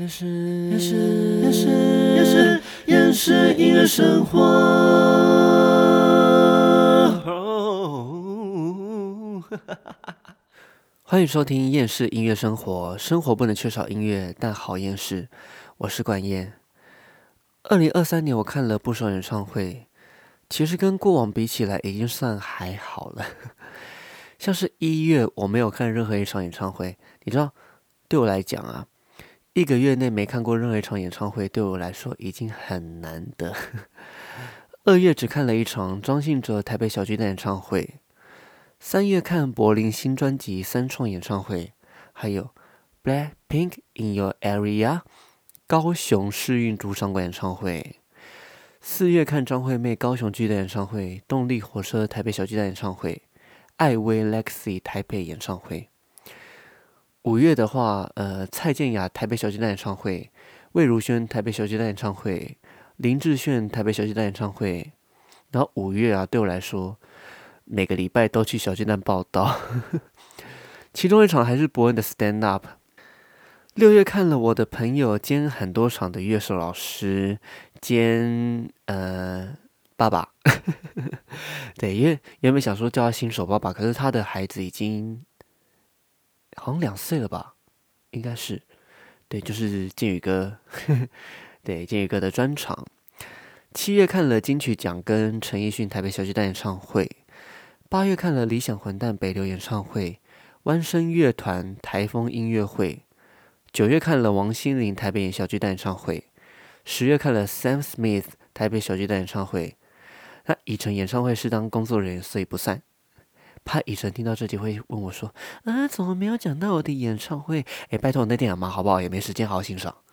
也是也是也是也是也是音乐生活。欢迎收听《厌世音乐生活》，生活不能缺少音乐，但好厌世。我是管燕。二零二三年，我看了不少演唱会，其实跟过往比起来，已经算还好了。像是一月，我没有看任何一场演唱会。你知道，对我来讲啊，一个月内没看过任何一场演唱会，对我来说已经很难得。二月只看了一场张信哲台北小巨蛋演唱会，三月看柏林新专辑三创演唱会，还有 Blackpink in Your Area 高雄世运主场馆演唱会，四月看张惠妹高雄巨蛋演唱会，动力火车台北小巨蛋演唱会。艾薇 Lexi 台北演唱会，五月的话，呃，蔡健雅台北小巨蛋演唱会，魏如萱台北小巨蛋演唱会，林志炫台北小巨蛋演唱会。然后五月啊，对我来说，每个礼拜都去小巨蛋报道，其中一场还是伯恩的 Stand Up。六月看了我的朋友兼很多场的乐手老师兼呃。爸爸，对，因为原本想说叫他新手爸爸，可是他的孩子已经好像两岁了吧？应该是，对，就是剑宇哥，对，剑宇哥的专场。七月看了金曲奖跟陈奕迅台北小巨蛋演唱会，八月看了理想混蛋北流演唱会，弯声乐团台风音乐会，九月看了王心凌台北小巨蛋演唱会，十月看了 Sam Smith 台北小巨蛋演唱会。那以晨演唱会是当工作人员，所以不算。怕以晨听到这集会问我说：“啊，怎么没有讲到我的演唱会？”哎，拜托我那天很忙，好不好？也没时间好好欣赏。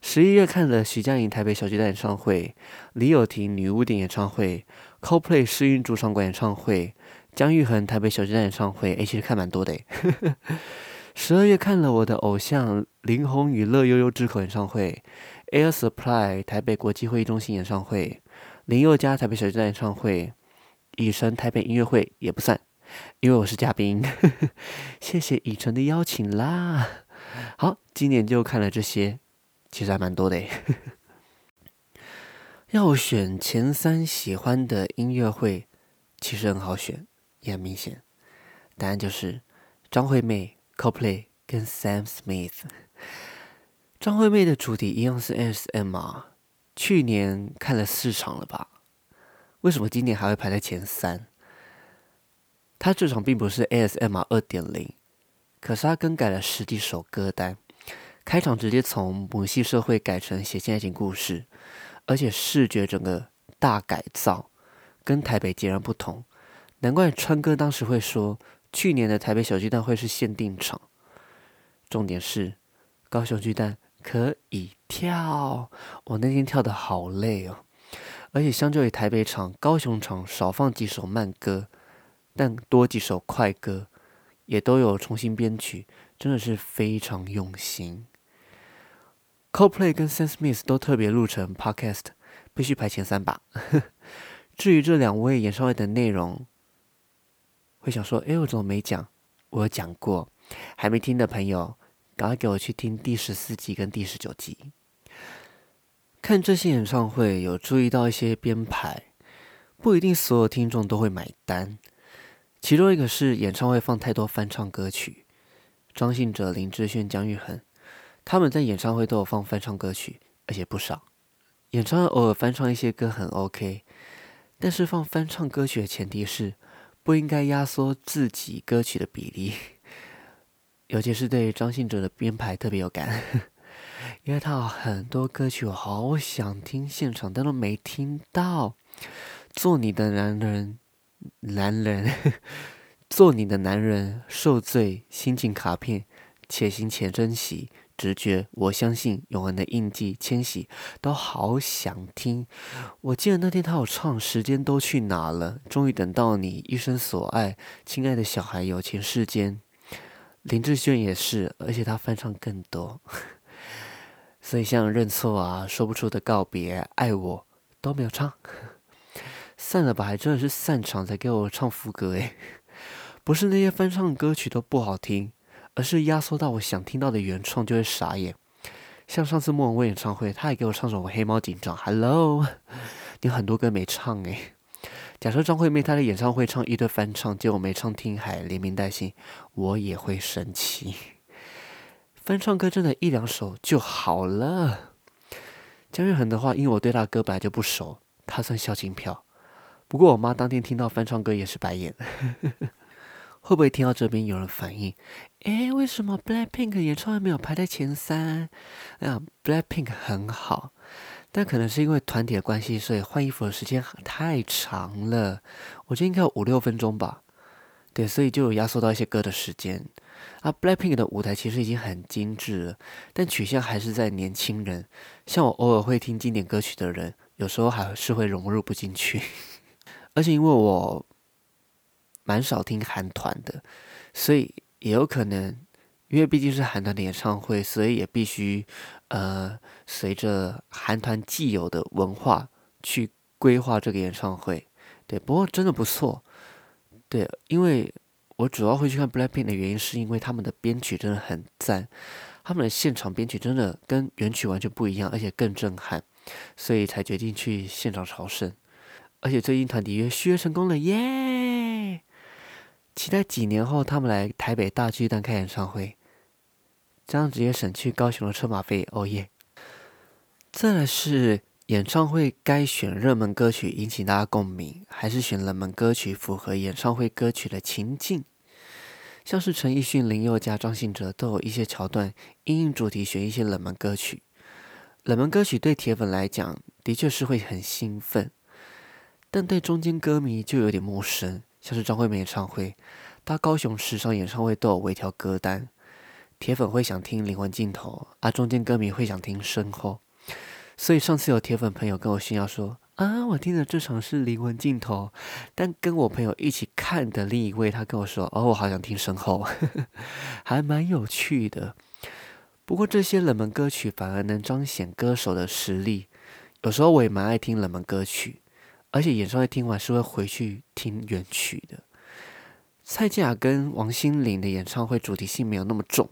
十一月看了徐佳莹台北小巨蛋演唱会，李友廷女巫店演唱会，CoPlay 试运主场馆演唱会，姜育恒台北小巨蛋演唱会。哎，其实看蛮多的。十二月看了我的偶像林宏宇乐悠悠之口演唱会。Air Supply 台北国际会议中心演唱会，林宥嘉台北小巨蛋演唱会，以晨台北音乐会也不算，因为我是嘉宾。谢谢以晨的邀请啦。好，今年就看了这些，其实还蛮多的。要选前三喜欢的音乐会，其实很好选，也很明显，答案就是张惠妹、CoPlay 跟 Sam Smith。张惠妹的主题一样是 SM 啊，去年看了四场了吧？为什么今年还会排在前三？他这场并不是 ASMR 二点零，可是他更改了十几首歌单，开场直接从母系社会改成写信爱情故事，而且视觉整个大改造，跟台北截然不同。难怪川哥当时会说，去年的台北小巨蛋会是限定场。重点是高雄巨蛋。可以跳，我那天跳的好累哦，而且相较于台北场、高雄场少放几首慢歌，但多几首快歌，也都有重新编曲，真的是非常用心。Coldplay 跟 Sam Smith 都特别录成 Podcast，必须排前三吧。至于这两位演唱会的内容，会想说：哎，我怎么没讲？我有讲过，还没听的朋友。赶快给我去听第十四集跟第十九集。看这些演唱会，有注意到一些编排，不一定所有听众都会买单。其中一个是演唱会放太多翻唱歌曲，张信哲、林志炫、姜育恒，他们在演唱会都有放翻唱歌曲，而且不少。演唱会偶尔翻唱一些歌很 OK，但是放翻唱歌曲的前提是不应该压缩自己歌曲的比例。尤其是对张信哲的编排特别有感，因为他有很多歌曲我好想听现场，但都没听到。做你的男人，男人，做你的男人，受罪，心情卡片，且行且珍惜，直觉，我相信，永恒的印记，迁徙，都好想听。我记得那天他有唱，时间都去哪了？终于等到你，一生所爱，亲爱的小孩，有情世间。林志炫也是，而且他翻唱更多，所以像认错啊、说不出的告别、爱我都没有唱，散了吧，还真的是散场才给我唱副歌诶。不是那些翻唱歌曲都不好听，而是压缩到我想听到的原创就会傻眼。像上次莫文蔚演唱会，他还给我唱首《黑猫警长》，Hello，你很多歌没唱诶。假设张惠妹她的演唱会唱一堆翻唱，结果没唱《听海》，连名带姓，我也会生气。翻唱歌真的一两首就好了。姜育恒的话，因为我对他歌本来就不熟，他算孝敬票。不过我妈当天听到翻唱歌也是白眼。会不会听到这边有人反应？诶，为什么 Blackpink 演唱会没有排在前三？哎啊，Blackpink 很好，但可能是因为团体的关系，所以换衣服的时间太长了。我觉得应该有五六分钟吧。对，所以就有压缩到一些歌的时间。啊，Blackpink 的舞台其实已经很精致了，但取向还是在年轻人。像我偶尔会听经典歌曲的人，有时候还是会融入不进去。而且因为我。蛮少听韩团的，所以也有可能，因为毕竟是韩团的演唱会，所以也必须呃随着韩团既有的文化去规划这个演唱会。对，不过真的不错。对，因为我主要会去看 BLACKPINK 的原因，是因为他们的编曲真的很赞，他们的现场编曲真的跟原曲完全不一样，而且更震撼，所以才决定去现场朝圣。而且最近团体约续约成功了，耶！期待几年后他们来台北大巨蛋开演唱会，这样直接省去高雄的车马费。哦耶！再来是演唱会该选热门歌曲引起大家共鸣，还是选冷门歌曲符合演唱会歌曲的情境？像是陈奕迅、林宥嘉、张信哲都有一些桥段，因应主题选一些冷门歌曲。冷门歌曲对铁粉来讲的确是会很兴奋，但对中间歌迷就有点陌生。像是张惠妹演唱会，她高雄时尚演唱会都有微调歌单，铁粉会想听灵魂尽头，而，中间歌迷会想听身后，所以上次有铁粉朋友跟我炫耀说，啊，我听的这场是灵魂尽头，但跟我朋友一起看的另一位，他跟我说，哦，我好想听身后，还蛮有趣的。不过这些冷门歌曲反而能彰显歌手的实力，有时候我也蛮爱听冷门歌曲。而且演唱会听完是会回去听原曲的。蔡健雅跟王心凌的演唱会主题性没有那么重，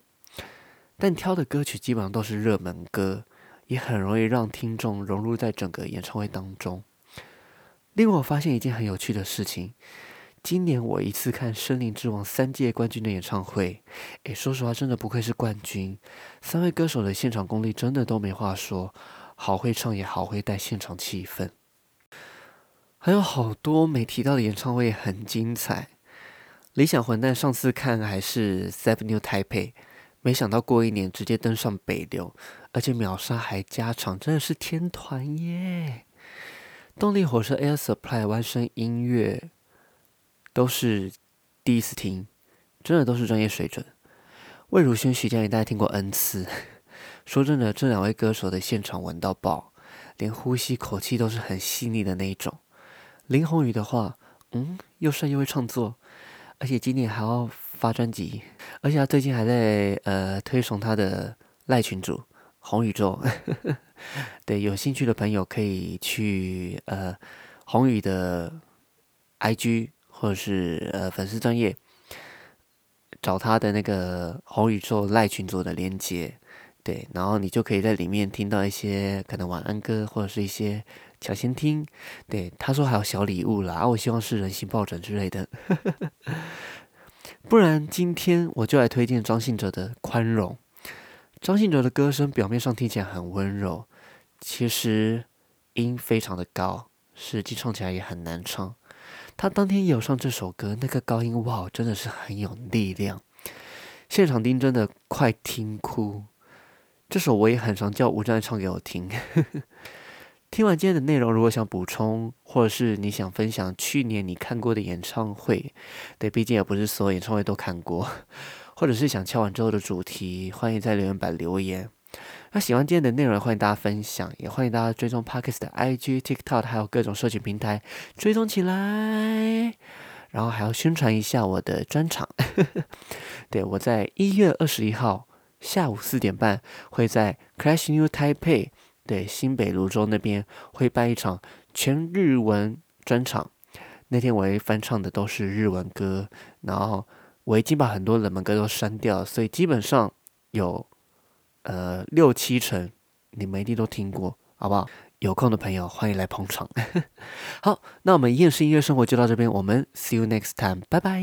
但挑的歌曲基本上都是热门歌，也很容易让听众融入在整个演唱会当中。另外，我发现一件很有趣的事情：今年我一次看《森林之王》三届冠军的演唱会，诶，说实话，真的不愧是冠军。三位歌手的现场功力真的都没话说，好会唱，也好会带现场气氛。还有好多没提到的演唱会很精彩。理想混蛋上次看还是 Seven New Taipei，没想到过一年直接登上北流，而且秒杀还加长，真的是天团耶！动力火车 Air Supply 万声音乐都是第一次听，真的都是专业水准。魏如萱、徐佳莹大家听过 N 次，说真的，这两位歌手的现场闻到爆，连呼吸口气都是很细腻的那一种。林宏宇的话，嗯，又帅又会创作，而且今年还要发专辑，而且他最近还在呃推崇他的赖群主红宇宙。对，有兴趣的朋友可以去呃宏宇的 IG 或者是呃粉丝专业找他的那个红宇宙赖群组的连接，对，然后你就可以在里面听到一些可能晚安歌或者是一些。抢先听，对他说还有小礼物啦，啊，我希望是人形抱枕之类的，不然今天我就来推荐张信哲的《宽容》。张信哲的歌声表面上听起来很温柔，其实音非常的高，实际唱起来也很难唱。他当天有上这首歌，那个高音哇，真的是很有力量，现场听真的快听哭。这首我也很常叫吴站唱给我听。听完今天的内容，如果想补充，或者是你想分享去年你看过的演唱会，对，毕竟也不是所有演唱会都看过，或者是想敲完之后的主题，欢迎在留言板留言。那喜欢今天的内容，欢迎大家分享，也欢迎大家追踪 Parkes 的 IG、TikTok，还有各种社群平台追踪起来。然后还要宣传一下我的专场，对我在一月二十一号下午四点半会在 Crash New Taipei。对，新北泸州那边会办一场全日文专场，那天我翻唱的都是日文歌，然后我已经把很多冷门歌都删掉，所以基本上有呃六七成你们一定都听过，好不好？有空的朋友欢迎来捧场。好，那我们厌世音乐生活就到这边，我们 see you next time，拜拜。